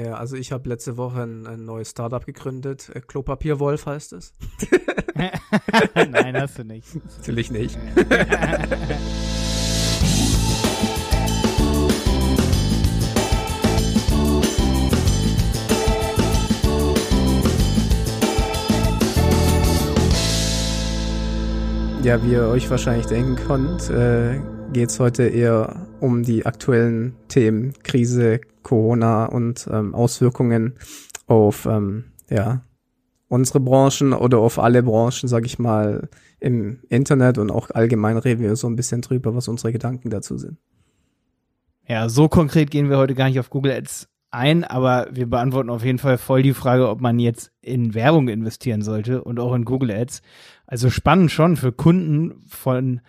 Ja, also ich habe letzte Woche ein, ein neues Startup gegründet. Äh, Klopapierwolf heißt es. Nein, hast du nicht. Natürlich nicht. Ja, wie ihr euch wahrscheinlich denken könnt, äh, geht es heute eher um die aktuellen Themen Krise, Corona und ähm, Auswirkungen auf ähm, ja, unsere Branchen oder auf alle Branchen, sag ich mal, im Internet und auch allgemein reden wir so ein bisschen drüber, was unsere Gedanken dazu sind. Ja, so konkret gehen wir heute gar nicht auf Google Ads ein, aber wir beantworten auf jeden Fall voll die Frage, ob man jetzt in Werbung investieren sollte und auch in Google Ads. Also spannend schon für Kunden von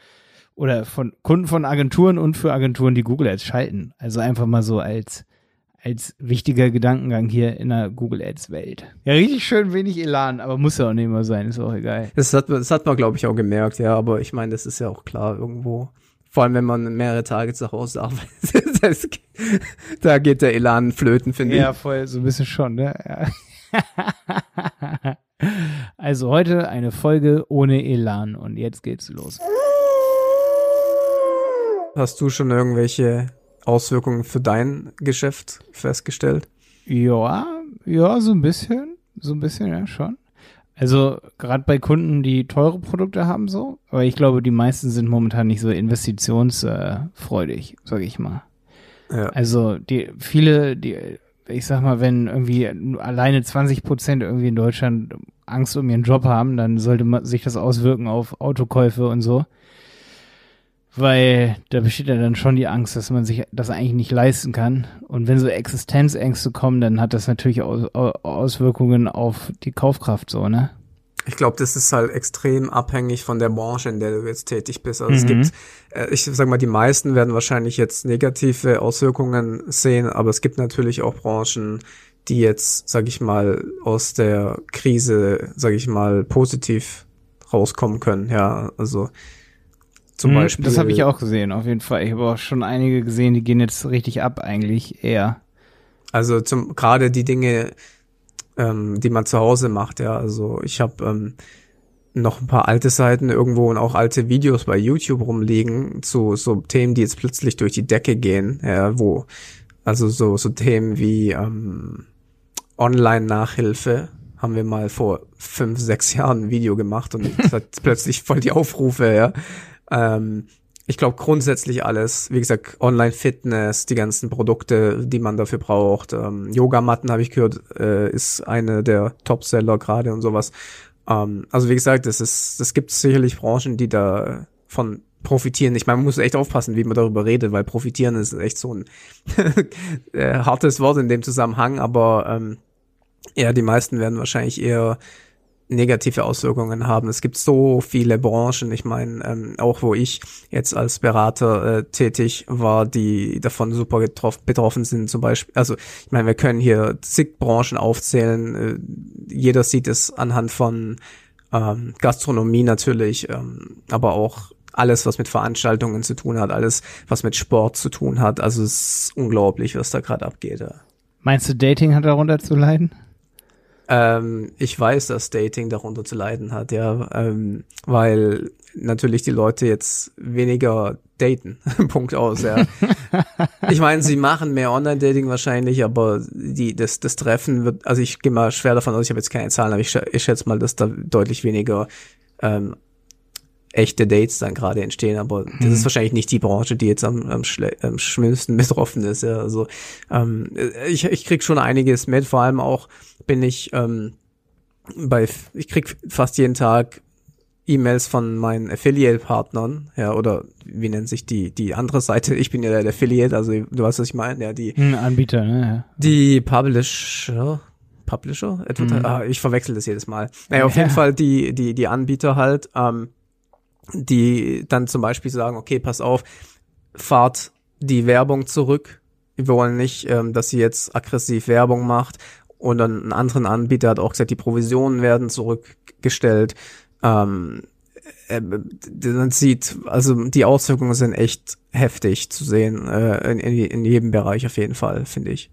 oder von Kunden von Agenturen und für Agenturen, die Google Ads schalten. Also einfach mal so als als wichtiger Gedankengang hier in der Google Ads Welt. Ja, richtig schön wenig Elan, aber muss ja auch nicht immer sein, ist auch egal. Das hat, das hat man, glaube ich, auch gemerkt, ja, aber ich meine, das ist ja auch klar irgendwo. Vor allem, wenn man mehrere Tage zu Hause arbeitet. da geht der Elan flöten, finde ich. Ja, voll, so ein bisschen schon, ne? Ja. also heute eine Folge ohne Elan und jetzt geht's los. Hast du schon irgendwelche Auswirkungen für dein Geschäft festgestellt? Ja, ja, so ein bisschen. So ein bisschen, ja, schon. Also gerade bei Kunden, die teure Produkte haben, so. Aber ich glaube, die meisten sind momentan nicht so investitionsfreudig, sage ich mal. Ja. Also die viele, die, ich sag mal, wenn irgendwie alleine 20 Prozent irgendwie in Deutschland Angst um ihren Job haben, dann sollte man sich das auswirken auf Autokäufe und so. Weil da besteht ja dann schon die Angst, dass man sich das eigentlich nicht leisten kann. Und wenn so Existenzängste kommen, dann hat das natürlich Auswirkungen auf die Kaufkraft so, ne? Ich glaube, das ist halt extrem abhängig von der Branche, in der du jetzt tätig bist. Also mhm. es gibt, äh, ich sag mal, die meisten werden wahrscheinlich jetzt negative Auswirkungen sehen, aber es gibt natürlich auch Branchen, die jetzt, sag ich mal, aus der Krise, sag ich mal, positiv rauskommen können. Ja, also zum hm, Beispiel. Das habe ich auch gesehen, auf jeden Fall. Ich habe auch schon einige gesehen, die gehen jetzt richtig ab, eigentlich eher. Also zum gerade die Dinge, ähm, die man zu Hause macht, ja. Also ich habe ähm, noch ein paar alte Seiten irgendwo und auch alte Videos bei YouTube rumliegen zu so Themen, die jetzt plötzlich durch die Decke gehen, ja, wo also so so Themen wie ähm, Online-Nachhilfe haben wir mal vor fünf, sechs Jahren ein Video gemacht und es hat plötzlich voll die Aufrufe, ja. Ähm, ich glaube grundsätzlich alles, wie gesagt, Online-Fitness, die ganzen Produkte, die man dafür braucht. Ähm, Yogamatten habe ich gehört, äh, ist eine der Top-Seller gerade und sowas. Ähm, also wie gesagt, das ist, das gibt sicherlich Branchen, die da von profitieren. Ich meine, man muss echt aufpassen, wie man darüber redet, weil profitieren ist echt so ein äh, hartes Wort in dem Zusammenhang, aber ähm, ja, die meisten werden wahrscheinlich eher negative Auswirkungen haben. Es gibt so viele Branchen, ich meine, ähm, auch wo ich jetzt als Berater äh, tätig war, die davon super getroffen, betroffen sind, zum Beispiel. Also ich meine, wir können hier zig Branchen aufzählen. Äh, jeder sieht es anhand von ähm, Gastronomie natürlich, ähm, aber auch alles, was mit Veranstaltungen zu tun hat, alles, was mit Sport zu tun hat. Also es ist unglaublich, was da gerade abgeht. Ja. Meinst du, Dating hat darunter zu leiden? Ähm, ich weiß, dass Dating darunter zu leiden hat, ja, ähm, weil natürlich die Leute jetzt weniger daten. Punkt aus, ja. ich meine, sie machen mehr Online-Dating wahrscheinlich, aber die, das, das Treffen wird, also ich gehe mal schwer davon aus, ich habe jetzt keine Zahlen, aber ich, ich schätze mal, dass da deutlich weniger ähm, echte Dates dann gerade entstehen, aber mhm. das ist mhm. wahrscheinlich nicht die Branche, die jetzt am, am, am schlimmsten betroffen ist. Ja. Also ähm, ich, ich krieg schon einiges mit, vor allem auch bin ich ähm, bei, ich krieg fast jeden Tag E-Mails von meinen Affiliate-Partnern, ja, oder wie nennt sich die, die andere Seite? Ich bin ja der Affiliate, also du weißt, was ich meine, ja, die hm, Anbieter, ne? Ja. Die Publisher, Publisher? Mhm. Ah, ich verwechsel das jedes Mal. Naja, auf ja. jeden Fall die, die, die Anbieter halt, ähm, die dann zum Beispiel sagen, okay, pass auf, fahrt die Werbung zurück. Wir wollen nicht, ähm, dass sie jetzt aggressiv Werbung macht. Und dann ein anderen Anbieter hat auch gesagt, die Provisionen werden zurückgestellt. Ähm, äh, man sieht, also die Auswirkungen sind echt heftig zu sehen, äh, in, in, in jedem Bereich auf jeden Fall, finde ich.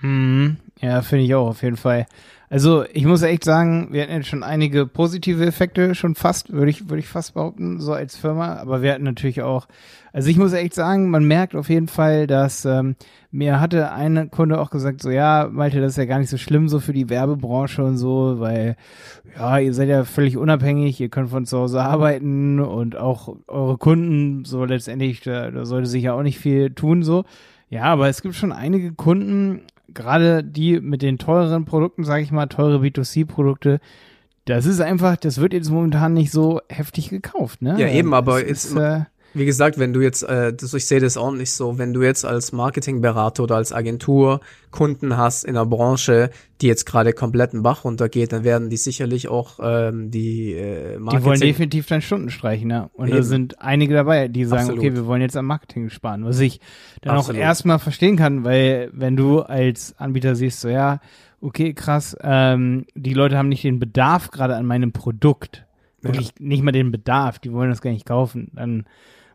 Hm, Ja, finde ich auch auf jeden Fall. Also ich muss echt sagen, wir hatten jetzt schon einige positive Effekte, schon fast, würde ich, würde ich fast behaupten, so als Firma. Aber wir hatten natürlich auch, also ich muss echt sagen, man merkt auf jeden Fall, dass ähm, mir hatte ein Kunde auch gesagt, so ja, Malte, das ist ja gar nicht so schlimm so für die Werbebranche und so, weil ja, ihr seid ja völlig unabhängig, ihr könnt von zu Hause arbeiten und auch eure Kunden, so letztendlich, da, da sollte sich ja auch nicht viel tun so. Ja, aber es gibt schon einige Kunden, gerade die mit den teureren Produkten, sage ich mal, teure B2C-Produkte, das ist einfach, das wird jetzt momentan nicht so heftig gekauft, ne? Ja, eben, aber es ist, äh, wie gesagt, wenn du jetzt, äh, das, ich sehe das auch nicht so, wenn du jetzt als Marketingberater oder als Agentur Kunden hast in der Branche, die jetzt gerade komplett einen Bach runtergeht, dann werden die sicherlich auch ähm, die äh, Marketing... Die wollen definitiv deine Stunden streichen, ja. Und Eben. da sind einige dabei, die sagen, Absolut. okay, wir wollen jetzt am Marketing sparen. Was ich dann Absolut. auch erstmal verstehen kann, weil wenn du als Anbieter siehst, so ja, okay, krass, ähm, die Leute haben nicht den Bedarf gerade an meinem Produkt. Wirklich ja. nicht mal den Bedarf, die wollen das gar nicht kaufen. Dann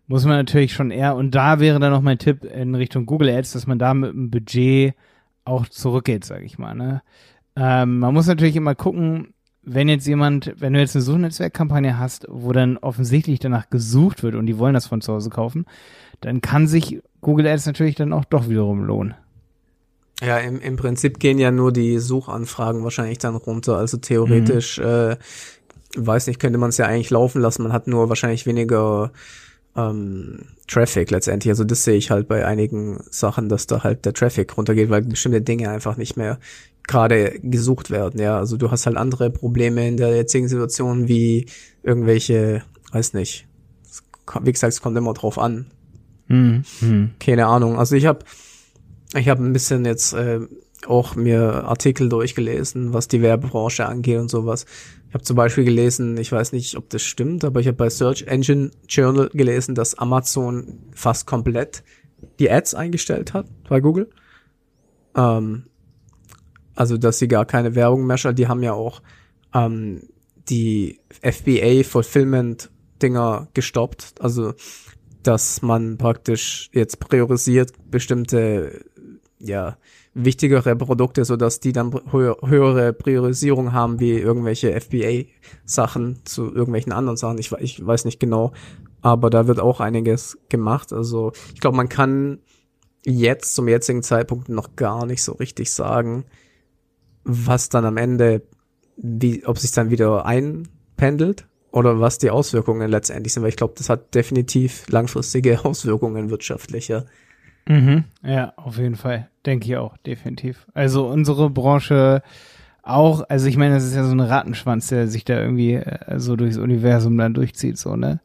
muss man natürlich schon eher, und da wäre dann noch mein Tipp in Richtung Google Ads, dass man da mit dem Budget auch zurückgeht, sage ich mal. Ne? Ähm, man muss natürlich immer gucken, wenn jetzt jemand, wenn du jetzt eine Suchnetzwerkkampagne hast, wo dann offensichtlich danach gesucht wird und die wollen das von zu Hause kaufen, dann kann sich Google Ads natürlich dann auch doch wiederum lohnen. Ja, im, im Prinzip gehen ja nur die Suchanfragen wahrscheinlich dann runter. Also theoretisch, mhm. äh, weiß nicht, könnte man es ja eigentlich laufen lassen. Man hat nur wahrscheinlich weniger ähm, Traffic letztendlich. Also das sehe ich halt bei einigen Sachen, dass da halt der Traffic runtergeht, weil bestimmte Dinge einfach nicht mehr gerade gesucht werden. Ja, also du hast halt andere Probleme in der jetzigen Situation wie irgendwelche, weiß nicht. Wie gesagt, es kommt immer drauf an. Mhm. Keine Ahnung. Also ich habe ich habe ein bisschen jetzt äh, auch mir Artikel durchgelesen, was die Werbebranche angeht und sowas. Ich habe zum Beispiel gelesen, ich weiß nicht, ob das stimmt, aber ich habe bei Search Engine Journal gelesen, dass Amazon fast komplett die Ads eingestellt hat bei Google. Ähm, also, dass sie gar keine Werbung mehr schalten. Die haben ja auch ähm, die FBA Fulfillment Dinger gestoppt. Also, dass man praktisch jetzt priorisiert bestimmte ja, wichtigere Produkte, so dass die dann höher, höhere Priorisierung haben wie irgendwelche FBA-Sachen zu irgendwelchen anderen Sachen. Ich, ich weiß nicht genau, aber da wird auch einiges gemacht. Also ich glaube, man kann jetzt zum jetzigen Zeitpunkt noch gar nicht so richtig sagen, was dann am Ende, wie, ob sich dann wieder einpendelt oder was die Auswirkungen letztendlich sind, weil ich glaube, das hat definitiv langfristige Auswirkungen wirtschaftlicher. Mhm. Ja, auf jeden Fall. Denke ich auch, definitiv. Also unsere Branche auch, also ich meine, das ist ja so ein Rattenschwanz, der sich da irgendwie äh, so durchs Universum dann durchzieht, so, ne?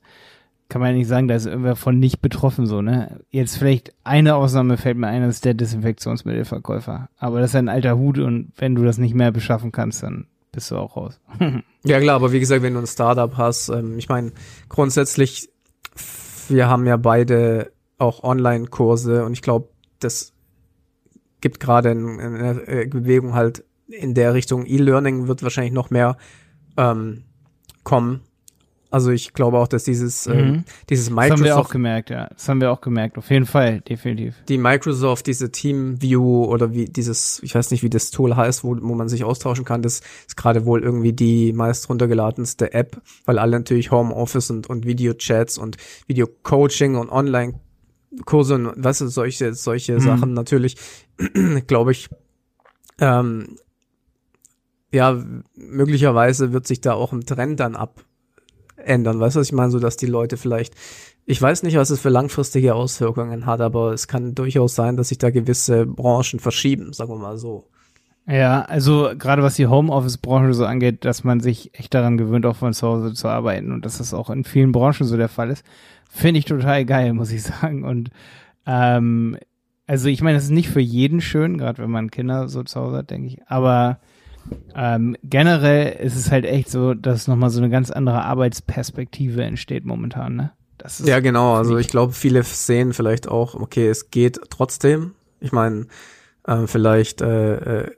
Kann man ja nicht sagen, da ist irgendwer von nicht betroffen, so, ne? Jetzt vielleicht eine Ausnahme fällt mir ein, das ist der Desinfektionsmittelverkäufer. Aber das ist ein alter Hut und wenn du das nicht mehr beschaffen kannst, dann bist du auch raus. ja klar, aber wie gesagt, wenn du ein Startup hast, ähm, ich meine, grundsätzlich, wir haben ja beide auch Online-Kurse und ich glaube, das gibt gerade eine äh, Bewegung halt in der Richtung E-Learning wird wahrscheinlich noch mehr ähm, kommen. Also ich glaube auch, dass dieses, ähm, mhm. äh, dieses Microsoft. Das haben wir auch gemerkt, ja. Das haben wir auch gemerkt, auf jeden Fall, definitiv. Die Microsoft, diese TeamView oder wie dieses, ich weiß nicht, wie das Tool heißt, wo, wo man sich austauschen kann, das ist gerade wohl irgendwie die meist runtergeladenste App, weil alle natürlich Homeoffice und, und Videochats und Videocoaching und Online Kurse und was ist solche solche mhm. Sachen natürlich glaube ich ähm, ja möglicherweise wird sich da auch ein Trend dann abändern weißt du was ich meine? So dass die Leute vielleicht ich weiß nicht was es für langfristige Auswirkungen hat aber es kann durchaus sein dass sich da gewisse Branchen verschieben sagen wir mal so ja, also gerade was die Homeoffice-Branche so angeht, dass man sich echt daran gewöhnt, auch von zu Hause zu arbeiten und dass das auch in vielen Branchen so der Fall ist. Finde ich total geil, muss ich sagen. Und ähm, also ich meine, es ist nicht für jeden schön, gerade wenn man Kinder so zu Hause hat, denke ich. Aber ähm, generell ist es halt echt so, dass nochmal so eine ganz andere Arbeitsperspektive entsteht momentan, ne? Das ist ja, genau. Also ich glaube, viele sehen vielleicht auch, okay, es geht trotzdem. Ich meine, äh, vielleicht äh, äh,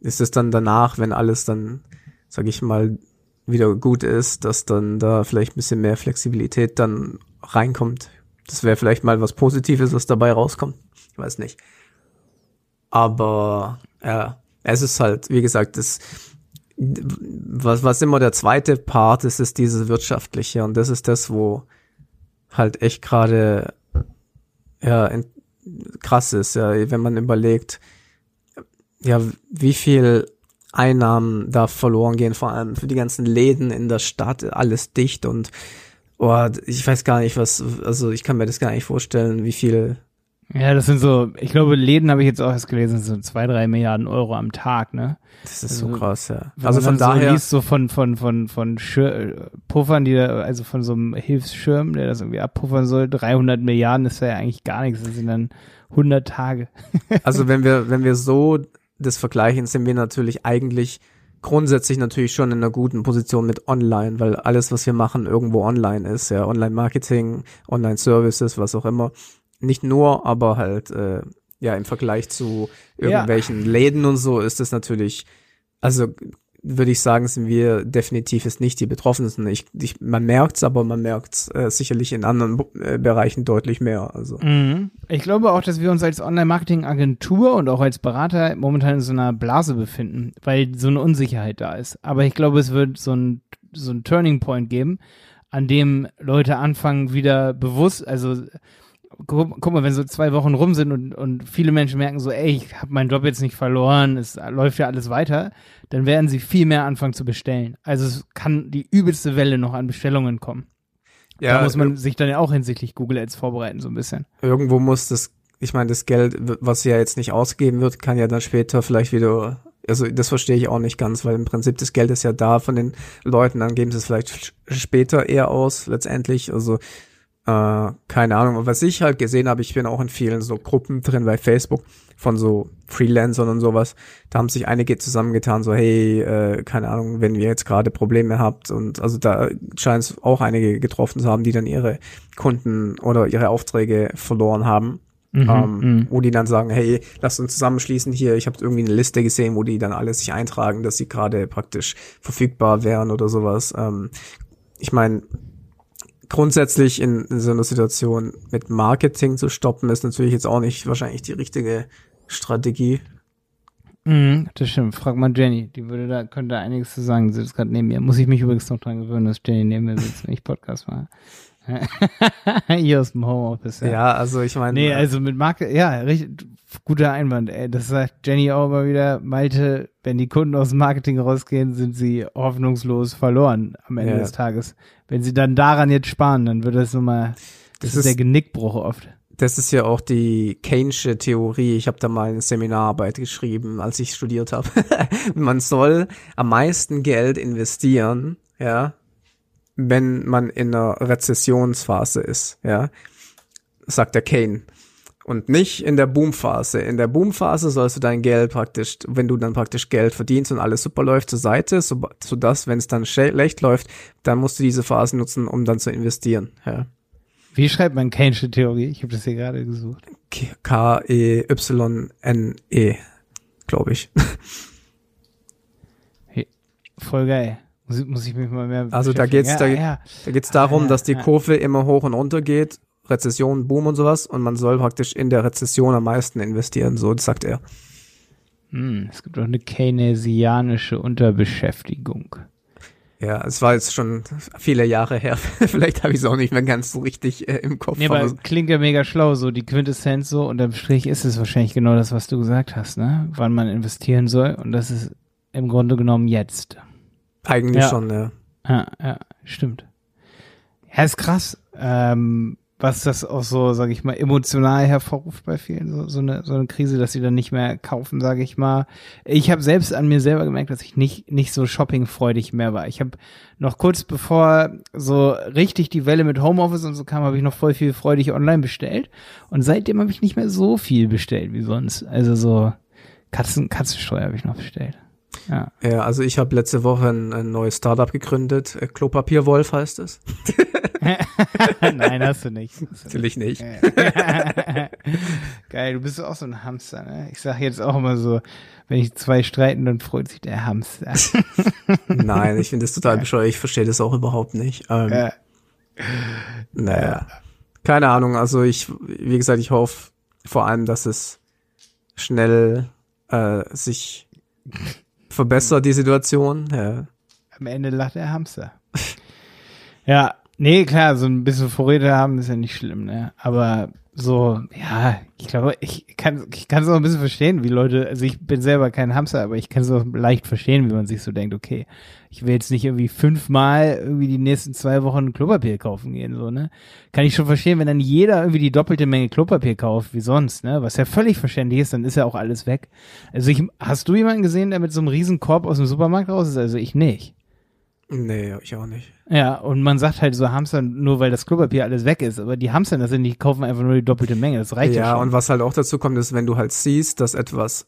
ist es dann danach, wenn alles dann, sag ich mal, wieder gut ist, dass dann da vielleicht ein bisschen mehr Flexibilität dann reinkommt. Das wäre vielleicht mal was Positives, was dabei rauskommt. Ich weiß nicht. Aber Ja, es ist halt, wie gesagt, das, was, was immer der zweite Part ist, ist dieses wirtschaftliche und das ist das, wo halt echt gerade ja krass ist, ja, wenn man überlegt, ja, wie viel Einnahmen da verloren gehen, vor allem für die ganzen Läden in der Stadt, alles dicht und oh, ich weiß gar nicht, was, also ich kann mir das gar nicht vorstellen, wie viel ja, das sind so, ich glaube, Läden habe ich jetzt auch erst gelesen, so zwei, drei Milliarden Euro am Tag, ne? Das ist also, so krass, ja. Also von daher. So liest, so von, von, von, von Schir Puffern, die da, also von so einem Hilfsschirm, der das irgendwie abpuffern soll, 300 Milliarden ist ja eigentlich gar nichts, das sind dann 100 Tage. also wenn wir, wenn wir so das vergleichen, sind wir natürlich eigentlich grundsätzlich natürlich schon in einer guten Position mit Online, weil alles, was wir machen, irgendwo online ist, ja, Online-Marketing, Online-Services, was auch immer nicht nur, aber halt äh, ja im Vergleich zu irgendwelchen ja. Läden und so ist das natürlich, also würde ich sagen, sind wir definitiv ist nicht die Betroffensten. Ich, ich, man merkt's, aber man merkt's äh, sicherlich in anderen äh, Bereichen deutlich mehr. Also. Mhm. Ich glaube auch, dass wir uns als Online-Marketing-Agentur und auch als Berater momentan in so einer Blase befinden, weil so eine Unsicherheit da ist. Aber ich glaube, es wird so ein, so ein Turning Point geben, an dem Leute anfangen, wieder bewusst, also guck, mal, wenn so zwei Wochen rum sind und, und viele Menschen merken so, ey, ich habe meinen Job jetzt nicht verloren, es läuft ja alles weiter, dann werden sie viel mehr anfangen zu bestellen. Also es kann die übelste Welle noch an Bestellungen kommen. Ja, da muss man sich dann ja auch hinsichtlich Google Ads vorbereiten, so ein bisschen. Irgendwo muss das, ich meine, das Geld, was ja jetzt nicht ausgegeben wird, kann ja dann später vielleicht wieder also das verstehe ich auch nicht ganz, weil im Prinzip das Geld ist ja da von den Leuten, dann geben sie es vielleicht später eher aus, letztendlich. Also äh, keine Ahnung, was ich halt gesehen habe, ich bin auch in vielen so Gruppen drin bei Facebook von so Freelancern und sowas. Da haben sich einige zusammengetan, so hey, äh, keine Ahnung, wenn ihr jetzt gerade Probleme habt und also da scheint es auch einige getroffen zu haben, die dann ihre Kunden oder ihre Aufträge verloren haben. Mhm, ähm, mhm. wo die dann sagen, hey, lasst uns zusammenschließen hier. Ich habe irgendwie eine Liste gesehen, wo die dann alle sich eintragen, dass sie gerade praktisch verfügbar wären oder sowas. Ähm, ich meine, grundsätzlich in, in so einer Situation mit Marketing zu stoppen, ist natürlich jetzt auch nicht wahrscheinlich die richtige Strategie. Mhm, das stimmt. Frag mal Jenny. Die würde da, könnte da einiges zu sagen. Sie ist gerade neben mir. Muss ich mich übrigens noch dran gewöhnen, dass Jenny neben mir sitzt, wenn ich Podcast mache. Hier aus dem Homeoffice. Ja. ja, also ich meine. Nee, also mit Marke, ja, richtig, guter Einwand. Ey. Das sagt Jenny auch immer wieder. Malte, wenn die Kunden aus dem Marketing rausgehen, sind sie hoffnungslos verloren am Ende ja. des Tages. Wenn sie dann daran jetzt sparen, dann wird das nochmal, das, das ist der Genickbruch oft. Das ist ja auch die Keynesche Theorie. Ich habe da mal eine Seminararbeit geschrieben, als ich studiert habe. Man soll am meisten Geld investieren, ja, wenn man in einer Rezessionsphase ist, ja, sagt der Kane. Und nicht in der Boomphase. In der Boomphase sollst du dein Geld praktisch, wenn du dann praktisch Geld verdienst und alles super läuft, zur Seite, so, so dass, wenn es dann schlecht läuft, dann musst du diese Phase nutzen, um dann zu investieren. Ja. Wie schreibt man Keynesche Theorie? Ich habe das hier gerade gesucht. K-E-Y-N-E, glaube ich. Hey, voll geil. Muss, muss ich mich mal mehr Also da geht's, ja, da, ja. da geht's darum, ah, ja, dass die Kurve immer hoch und runter geht, Rezession, Boom und sowas, und man soll praktisch in der Rezession am meisten investieren, so sagt er. Hm, es gibt auch eine keynesianische Unterbeschäftigung. Ja, es war jetzt schon viele Jahre her. Vielleicht habe ich es auch nicht mehr ganz so richtig äh, im Kopf. Nee, aber klingt ja mega schlau, so die Quintessenz so. Unterm Strich ist es wahrscheinlich genau das, was du gesagt hast, ne? Wann man investieren soll. Und das ist im Grunde genommen jetzt. Eigentlich ja. schon, ja. Ja, ja, stimmt. Ja, ist krass, ähm, was das auch so, sage ich mal, emotional hervorruft bei vielen, so, so, eine, so eine Krise, dass sie dann nicht mehr kaufen, sage ich mal. Ich habe selbst an mir selber gemerkt, dass ich nicht, nicht so shoppingfreudig mehr war. Ich habe noch kurz bevor so richtig die Welle mit Homeoffice und so kam, habe ich noch voll viel freudig online bestellt. Und seitdem habe ich nicht mehr so viel bestellt wie sonst. Also so Katzen, Katzensteuer habe ich noch bestellt. Ja. ja, also ich habe letzte Woche ein, ein neues Startup gegründet. Klopapierwolf heißt es. Nein, hast du nicht. Natürlich nicht. Geil, du bist auch so ein Hamster, ne? Ich sage jetzt auch immer so, wenn ich zwei streiten, dann freut sich der Hamster. Nein, ich finde das total bescheuert. Ich verstehe das auch überhaupt nicht. Ähm, ja. Naja. Keine Ahnung. Also ich, wie gesagt, ich hoffe vor allem, dass es schnell äh, sich verbessert, die Situation. Ja. Am Ende lacht der Hamster. ja, nee, klar, so ein bisschen Vorräte haben ist ja nicht schlimm, ne? Aber so, ja, ich glaube, ich kann ich kann es auch ein bisschen verstehen, wie Leute, also ich bin selber kein Hamster, aber ich kann es auch leicht verstehen, wie man sich so denkt, okay, ich will jetzt nicht irgendwie fünfmal irgendwie die nächsten zwei Wochen Klopapier kaufen gehen, so, ne? Kann ich schon verstehen, wenn dann jeder irgendwie die doppelte Menge Klopapier kauft, wie sonst, ne? Was ja völlig verständlich ist, dann ist ja auch alles weg. Also ich, hast du jemanden gesehen, der mit so einem riesen Korb aus dem Supermarkt raus ist? Also ich nicht. Nee, ich auch nicht. Ja, und man sagt halt so Hamster nur, weil das Klopapier alles weg ist. Aber die Hamster, das sind, die kaufen einfach nur die doppelte Menge. Das reicht ja, Ja, schon. und was halt auch dazu kommt, ist, wenn du halt siehst, dass etwas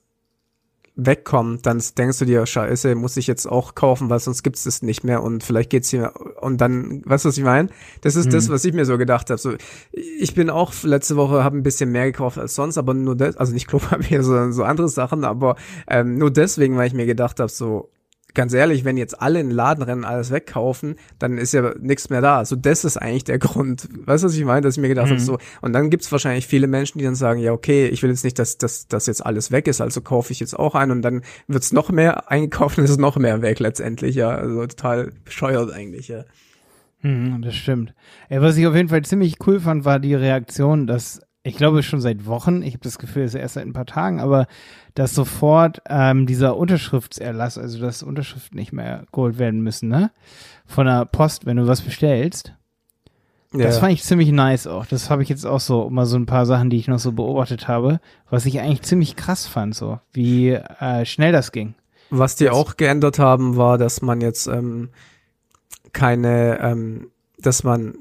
wegkommt, dann denkst du dir, scheiße, muss ich jetzt auch kaufen, weil sonst gibt's es nicht mehr und vielleicht geht's hier und dann, weißt du, was ich meine? Das ist das, Mhm. was ich mir so gedacht habe. So, ich bin auch letzte Woche, habe ein bisschen mehr gekauft als sonst, aber nur das, also nicht Klopapier, sondern so andere Sachen, aber ähm, nur deswegen, weil ich mir gedacht habe, so, ganz ehrlich, wenn jetzt alle in den Laden rennen, alles wegkaufen, dann ist ja nichts mehr da. So, das ist eigentlich der Grund. Weißt du, was ich meine? Dass ich mir gedacht Mhm. habe, so, und dann gibt's wahrscheinlich viele Menschen, die dann sagen, ja, okay, ich will jetzt nicht, dass, dass, dass jetzt alles weg ist, also kaufe ich jetzt auch ein und dann wird's noch mehr eingekauft und es ist noch mehr weg letztendlich, ja. Also total bescheuert eigentlich, ja. Mhm, das stimmt. Ey, was ich auf jeden Fall ziemlich cool fand, war die Reaktion, dass ich glaube schon seit Wochen, ich habe das Gefühl, es ist erst seit ein paar Tagen, aber dass sofort ähm, dieser Unterschriftserlass, also dass Unterschriften nicht mehr geholt werden müssen, ne? Von der Post, wenn du was bestellst. Das ja. fand ich ziemlich nice auch. Das habe ich jetzt auch so, mal so ein paar Sachen, die ich noch so beobachtet habe, was ich eigentlich ziemlich krass fand, so, wie äh, schnell das ging. Was die auch geändert haben, war, dass man jetzt ähm, keine, ähm, dass man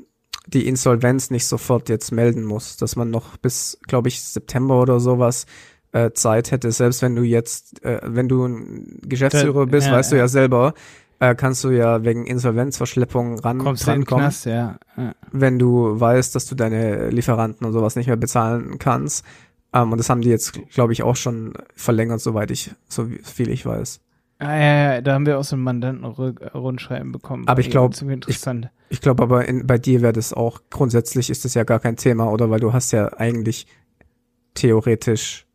die Insolvenz nicht sofort jetzt melden muss, dass man noch bis, glaube ich, September oder sowas äh, Zeit hätte, selbst wenn du jetzt, äh, wenn du ein Geschäftsführer bist, ja, weißt du ja. ja selber, äh, kannst du ja wegen Insolvenzverschleppung ran, Kommst rankommen, Knast, ja. ja. wenn du weißt, dass du deine Lieferanten und sowas nicht mehr bezahlen kannst. Ähm, und das haben die jetzt, glaube ich, auch schon verlängert, soweit ich, so viel ich weiß. Ah, ja, ja, da haben wir auch so ein Mandanten-Rundschreiben bekommen. Aber ich War glaub, ziemlich interessant. Ich glaube aber in, bei dir wäre das auch, grundsätzlich ist das ja gar kein Thema, oder? Weil du hast ja eigentlich theoretisch,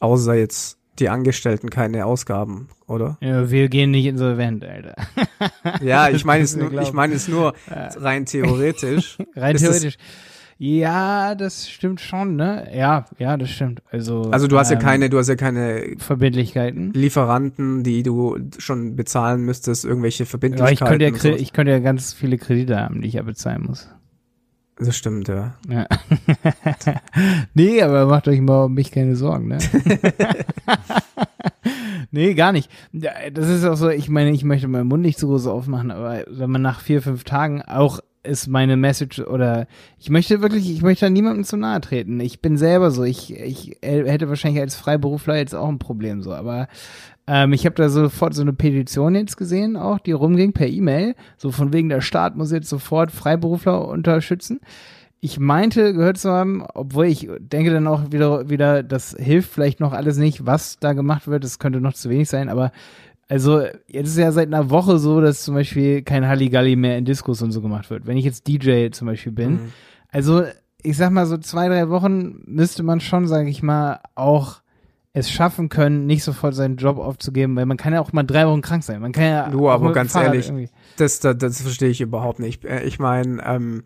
außer jetzt die Angestellten, keine Ausgaben, oder? Ja, wir gehen nicht insolvent, Alter. Ja, ich meine es nur, ich meine es nur rein theoretisch. Rein Ist das- theoretisch. Ja, das stimmt schon, ne? Ja, ja, das stimmt. Also, Also du hast ja ähm, keine, du hast ja keine Verbindlichkeiten. Lieferanten, die du schon bezahlen müsstest, irgendwelche Ja, Verbindlichkeiten. ich könnte ja, sowas. ich könnte ja ganz viele Kredite haben, die ich ja bezahlen muss. Das stimmt, ja. Ja. nee, aber macht euch mal um mich keine Sorgen, ne? nee, gar nicht. Ja, Das ist auch so, ich meine, ich möchte meinen Mund nicht so groß aufmachen, aber wenn man nach vier, fünf Tagen auch ist meine Message oder ich möchte wirklich, ich möchte da niemandem zu nahe treten. Ich bin selber so, ich, ich hätte wahrscheinlich als Freiberufler jetzt auch ein Problem so, aber ähm, ich habe da sofort so eine Petition jetzt gesehen, auch die rumging per E-Mail, so von wegen der Staat muss jetzt sofort Freiberufler unterstützen. Ich meinte gehört zu haben, obwohl ich denke dann auch wieder, wieder, das hilft vielleicht noch alles nicht, was da gemacht wird, das könnte noch zu wenig sein, aber also jetzt ist ja seit einer Woche so, dass zum Beispiel kein Halligalli mehr in Discos und so gemacht wird. Wenn ich jetzt DJ zum Beispiel bin, Mhm. also ich sag mal so zwei, drei Wochen müsste man schon, sage ich mal, auch es schaffen können, nicht sofort seinen Job aufzugeben, weil man kann ja auch mal drei Wochen krank sein. Man kann ja Du, aber ganz Fahrrad ehrlich, irgendwie- Das, das, das verstehe ich überhaupt nicht. Äh, Ich meine, ähm,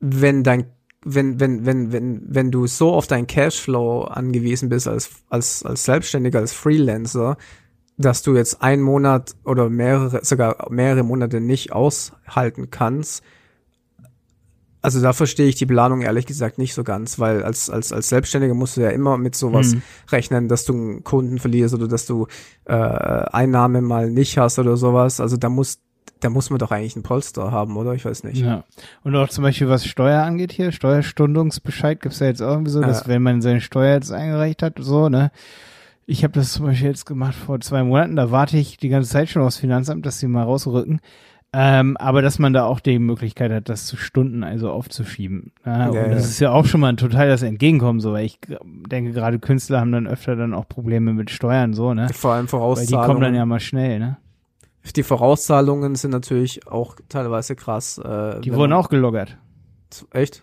wenn dein wenn, wenn, wenn, wenn, wenn du so auf deinen Cashflow angewiesen bist als, als, als Selbstständiger, als Freelancer, dass du jetzt einen Monat oder mehrere, sogar mehrere Monate nicht aushalten kannst, also da verstehe ich die Planung ehrlich gesagt nicht so ganz, weil als, als, als Selbstständiger musst du ja immer mit sowas Mhm. rechnen, dass du einen Kunden verlierst oder dass du äh, Einnahme mal nicht hast oder sowas. Also da muss, da muss man doch eigentlich einen Polster haben, oder? Ich weiß nicht. Ja. Und auch zum Beispiel, was Steuer angeht hier, Steuerstundungsbescheid gibt's ja jetzt auch irgendwie so, dass Ja. wenn man seine Steuer jetzt eingereicht hat, so, ne? Ich habe das zum Beispiel jetzt gemacht vor zwei Monaten, da warte ich die ganze Zeit schon aufs Finanzamt, dass sie mal rausrücken. Ähm, aber dass man da auch die Möglichkeit hat, das zu Stunden also aufzuschieben. Ja, Ja, und ja. das ist ja auch schon mal ein total das Entgegenkommen, so, weil ich denke, gerade Künstler haben dann öfter dann auch Probleme mit Steuern, so, ne? Vor allem Weil die Vorauszahlungen. kommen dann ja mal schnell, ne? Die Vorauszahlungen sind natürlich auch teilweise krass. Äh, Die wurden auch gelockert. Echt?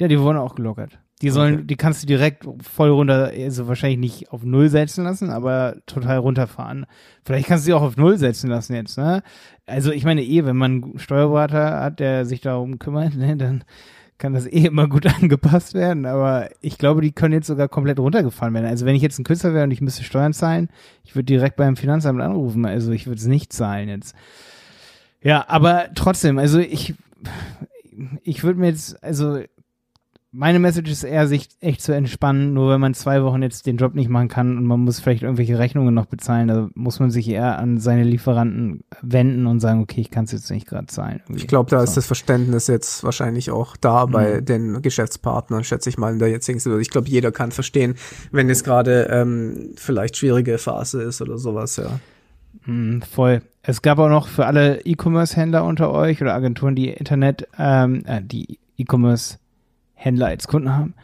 Ja, die wurden auch gelockert. Die sollen, Okay. die kannst du direkt voll runter, also wahrscheinlich nicht auf Null setzen lassen, aber total runterfahren. Vielleicht kannst du sie auch auf Null setzen lassen jetzt, ne? Also ich meine eh, wenn man einen Steuerberater hat, der sich darum kümmert, ne, dann kann das eh immer gut angepasst werden. Aber ich glaube, die können jetzt sogar komplett runtergefahren werden. Also wenn ich jetzt ein Künstler wäre und ich müsste Steuern zahlen, ich würde direkt beim Finanzamt anrufen. Also ich würde es nicht zahlen jetzt. Ja, aber trotzdem, also ich, ich würde mir jetzt, also meine Message ist eher, sich echt zu entspannen, nur wenn man zwei Wochen jetzt den Job nicht machen kann und man muss vielleicht irgendwelche Rechnungen noch bezahlen, da muss man sich eher an seine Lieferanten wenden und sagen, okay, ich kann es jetzt nicht gerade zahlen. irgendwie. Ich glaube, da ist So. das Verständnis jetzt wahrscheinlich auch da bei Mhm. den Geschäftspartnern, schätze ich mal, in der jetzigen Situation. Ich glaube, jeder kann verstehen, wenn es gerade ähm, vielleicht schwierige Phase ist oder sowas, ja. Mm, voll. Es gab auch noch für alle E-Commerce-Händler unter euch oder Agenturen, die Internet, ähm, äh, die E-Commerce-Händler als Kunden haben.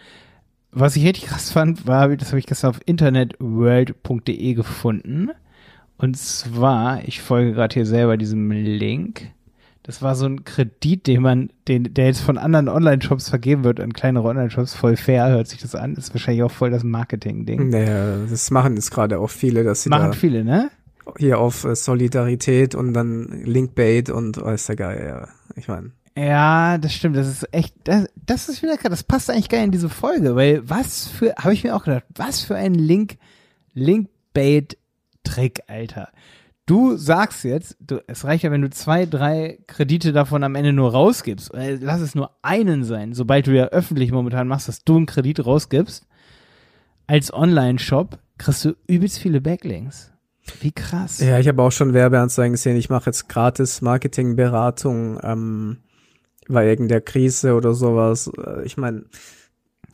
Was ich richtig krass fand, war, das habe ich gestern auf internetworld.de gefunden. Und zwar, ich folge gerade hier selber diesem Link. Das war so ein Kredit, den man, den, der jetzt von anderen Online-Shops vergeben wird an kleinere Online-Shops. Voll fair, hört sich das an. Ist wahrscheinlich auch voll das Marketing-Ding. Naja, das machen jetzt gerade auch viele, dass sie Machen da viele, ne? hier auf äh, Solidarität und dann Linkbait und ist ja geil, ja. Ich meine, Ja, das stimmt. Das ist echt, das, das ist wieder krass. Das passt eigentlich geil in diese Folge, weil was für, habe ich mir auch gedacht, was für ein Link, Linkbait-Trick, Alter. Du sagst jetzt, du, es reicht ja, wenn du zwei, drei Kredite davon am Ende nur rausgibst. Äh, Lass es nur einen sein, sobald du ja öffentlich momentan machst, dass du einen Kredit rausgibst. Als Online-Shop kriegst du übelst viele Backlinks. Wie krass. ja, ich habe auch schon Werbeanzeigen gesehen. Ich mache jetzt gratis Marketingberatung ähm, wegen der Krise oder sowas. Äh, Ich meine,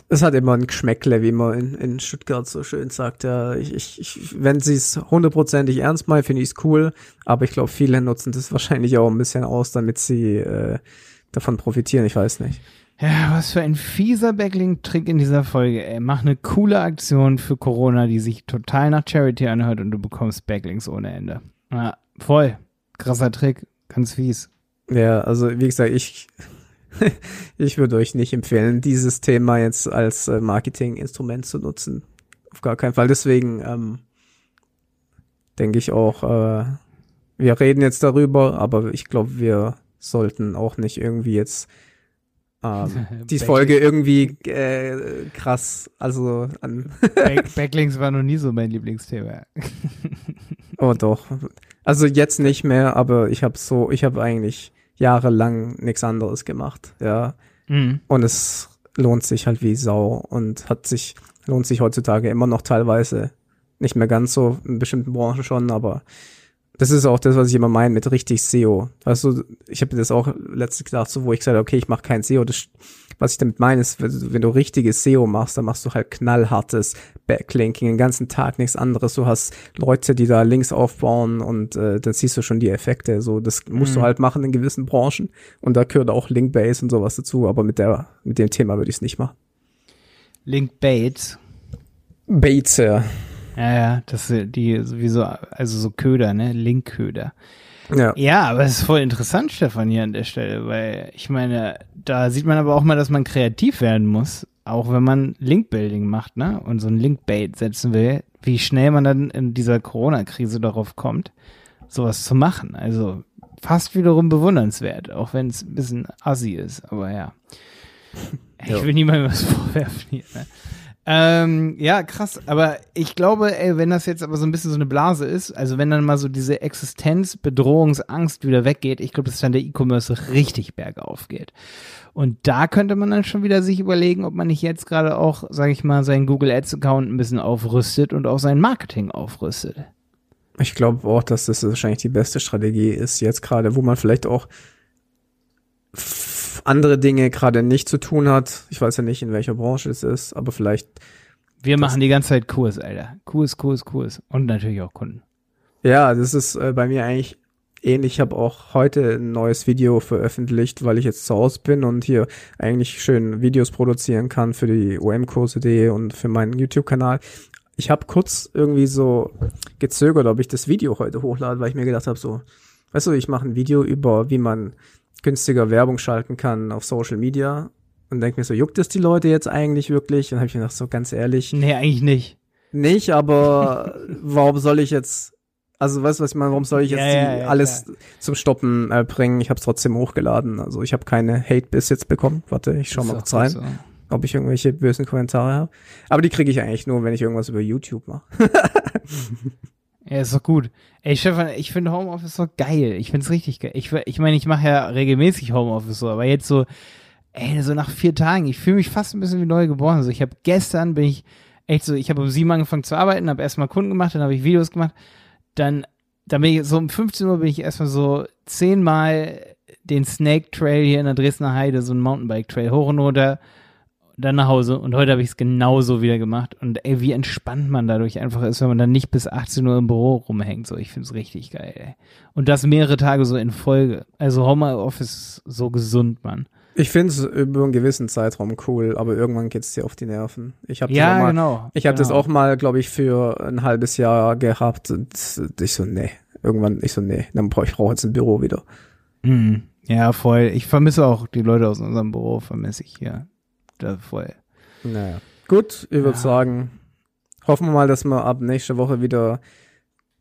es hat immer ein Geschmäckle, wie man in, in Stuttgart so schön sagt. Ja, ich, ich, ich, wenn sie es hundertprozentig ernst meinen, finde ich es cool. Aber ich glaube, viele nutzen das wahrscheinlich auch ein bisschen aus, damit sie äh, davon profitieren. Ich weiß nicht. Ja, was für ein fieser Backlink-Trick in dieser Folge, ey. Mach eine coole Aktion für Corona, die sich total nach Charity anhört und du bekommst Backlinks ohne Ende. Ja, voll. Krasser Trick. Ganz fies. Ja, also wie gesagt, ich ich würde euch nicht empfehlen, dieses Thema jetzt als äh, Marketinginstrument zu nutzen. Auf gar keinen Fall. Deswegen ähm, denke ich auch, äh, wir reden jetzt darüber, aber ich glaube, wir sollten auch nicht irgendwie jetzt ähm, die Folge irgendwie äh, krass, also an Back Backlinks war noch nie so mein Lieblingsthema. Oh doch. Also jetzt nicht mehr, aber ich habe so, ich habe eigentlich jahrelang nichts anderes gemacht, ja. Mhm. Und es lohnt sich halt wie Sau und hat sich, lohnt sich heutzutage immer noch teilweise. Nicht mehr ganz so, in bestimmten Branchen schon, aber das ist auch das, was ich immer meine mit richtig SEO. Weißt du, ich habe das auch letztens gedacht, so wo ich gesagt habe, okay, ich mache kein SEO. Das, was ich damit meine, ist, wenn du- richtiges SEO machst, dann machst du halt knallhartes Backlinking, den ganzen Tag nichts anderes. Du hast Leute, die da Links aufbauen und äh, dann siehst du schon die Effekte. So, das musst Mhm. du halt machen in gewissen Branchen. Und da gehört auch Linkbase und sowas dazu, aber mit der, mit dem Thema würde ich es nicht machen. Link Baits. Bates, ja. Ja, ja, das die sowieso, also so Köder, ne? Linkköder. Ja. Ja, aber es ist voll interessant, Stefan, hier an der Stelle, weil ich meine, da sieht man aber auch mal, dass man kreativ werden muss, auch wenn man Linkbuilding macht, ne? Und so ein Linkbait setzen will, wie schnell man dann in dieser Corona-Krise darauf kommt, sowas zu machen. Also fast wiederum bewundernswert, auch wenn es ein bisschen assi ist, aber ja. Ich will niemandem was vorwerfen hier, ne? Ähm, ja, krass. Aber ich glaube, ey, wenn das jetzt aber so ein bisschen so eine Blase ist, also wenn dann mal so diese Existenz, Bedrohungsangst wieder weggeht, ich glaube, dass dann der E-Commerce richtig bergauf geht. Und da könnte man dann schon wieder sich überlegen, ob man nicht jetzt gerade auch, sage ich mal, seinen Google Ads Account ein bisschen aufrüstet und auch sein Marketing aufrüstet. Ich glaube auch, dass das wahrscheinlich die beste Strategie ist, jetzt gerade, wo man vielleicht auch andere Dinge gerade nicht zu tun hat. Ich weiß ja nicht, in welcher Branche es ist, aber vielleicht, Wir machen die ganze Zeit Kurs, Alter. Kurs, Kurs, Kurs. Und natürlich auch Kunden. ja, das ist äh, bei mir eigentlich ähnlich. Ich habe auch heute ein neues Video veröffentlicht, weil ich jetzt zu Hause bin und hier eigentlich schön Videos produzieren kann für die OM-Kurse.de und für meinen YouTube-Kanal. Ich habe kurz irgendwie so gezögert, ob ich das Video heute hochlade, weil ich mir gedacht habe, so, weißt du, ich mache ein Video über, wie man günstiger Werbung schalten kann auf Social Media. und denke mir so, juckt es die Leute jetzt eigentlich wirklich? Und habe ich mir gedacht, so ganz ehrlich. Nee, eigentlich nicht. Nicht, aber warum soll ich jetzt, also weißt du, was ich meine, warum soll ich jetzt Ja, ja, ja, alles zum Stoppen äh, bringen? Ich habe es trotzdem hochgeladen. Also ich habe keine Hate bis jetzt bekommen. Warte, ich schau mal kurz rein, so. ob ich irgendwelche bösen Kommentare habe. Aber die kriege ich eigentlich nur, wenn ich irgendwas über YouTube mache. Ja, ist doch gut. Ey, Stefan, ich finde Homeoffice so geil. Ich finde es richtig geil. Ich, ich meine, ich mache ja regelmäßig Homeoffice so, aber jetzt so, ey, so nach vier Tagen, ich fühle mich fast ein bisschen wie neu geboren. So, ich habe gestern bin ich echt so, ich habe um sieben angefangen zu arbeiten, habe erstmal Kunden gemacht, dann habe ich Videos gemacht, dann, dann bin ich so um 15 Uhr bin ich erstmal so zehnmal den Snake Trail hier in der Dresdner Heide, so ein Mountainbike Trail hoch und runter, dann nach Hause und heute habe ich es genauso wieder gemacht und ey, wie entspannt man dadurch einfach ist, wenn man dann nicht bis 18 Uhr im Büro rumhängt, so, ich finde es richtig geil, ey. Und das mehrere Tage so in Folge. Also Homeoffice ist so gesund, Mann. Ich finde es über einen gewissen Zeitraum cool, aber irgendwann geht's dir auf die Nerven. Ich habe Ja, das auch mal, genau. ich habe genau. das auch mal, glaube ich, für ein halbes Jahr gehabt. Und ich so, nee. Irgendwann, ich so, nee, dann brauche ich brauche jetzt ein Büro wieder. Mhm. Ja, voll. Ich vermisse auch die Leute aus unserem Büro, vermisse ich hier. Da voll. Naja. Gut, ich würde Ja. sagen, hoffen wir mal, dass wir ab nächste Woche wieder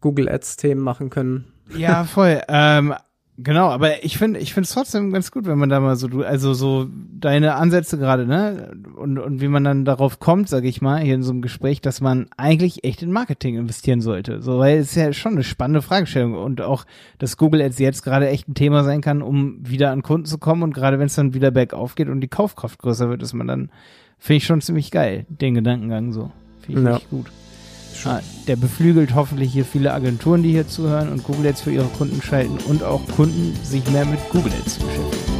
Google Ads Themen machen können. Ja, voll. ähm, genau, aber ich finde, ich finde es trotzdem ganz gut, wenn man da mal so, du, also so deine Ansätze gerade, ne, und, und wie man dann darauf kommt, sage ich mal, hier in so einem Gespräch, dass man eigentlich echt in Marketing investieren sollte. So, weil es ist ja schon eine spannende Fragestellung und auch, dass Google Ads jetzt gerade echt ein Thema sein kann, um wieder an Kunden zu kommen und gerade wenn es dann wieder bergauf geht und die Kaufkraft größer wird, ist man dann, finde ich schon ziemlich geil, den Gedankengang so. Finde ich Ja. gut. Ah, der beflügelt hoffentlich hier viele Agenturen, die hier zuhören und Google Ads für ihre Kunden schalten und auch Kunden sich mehr mit Google Ads beschäftigen.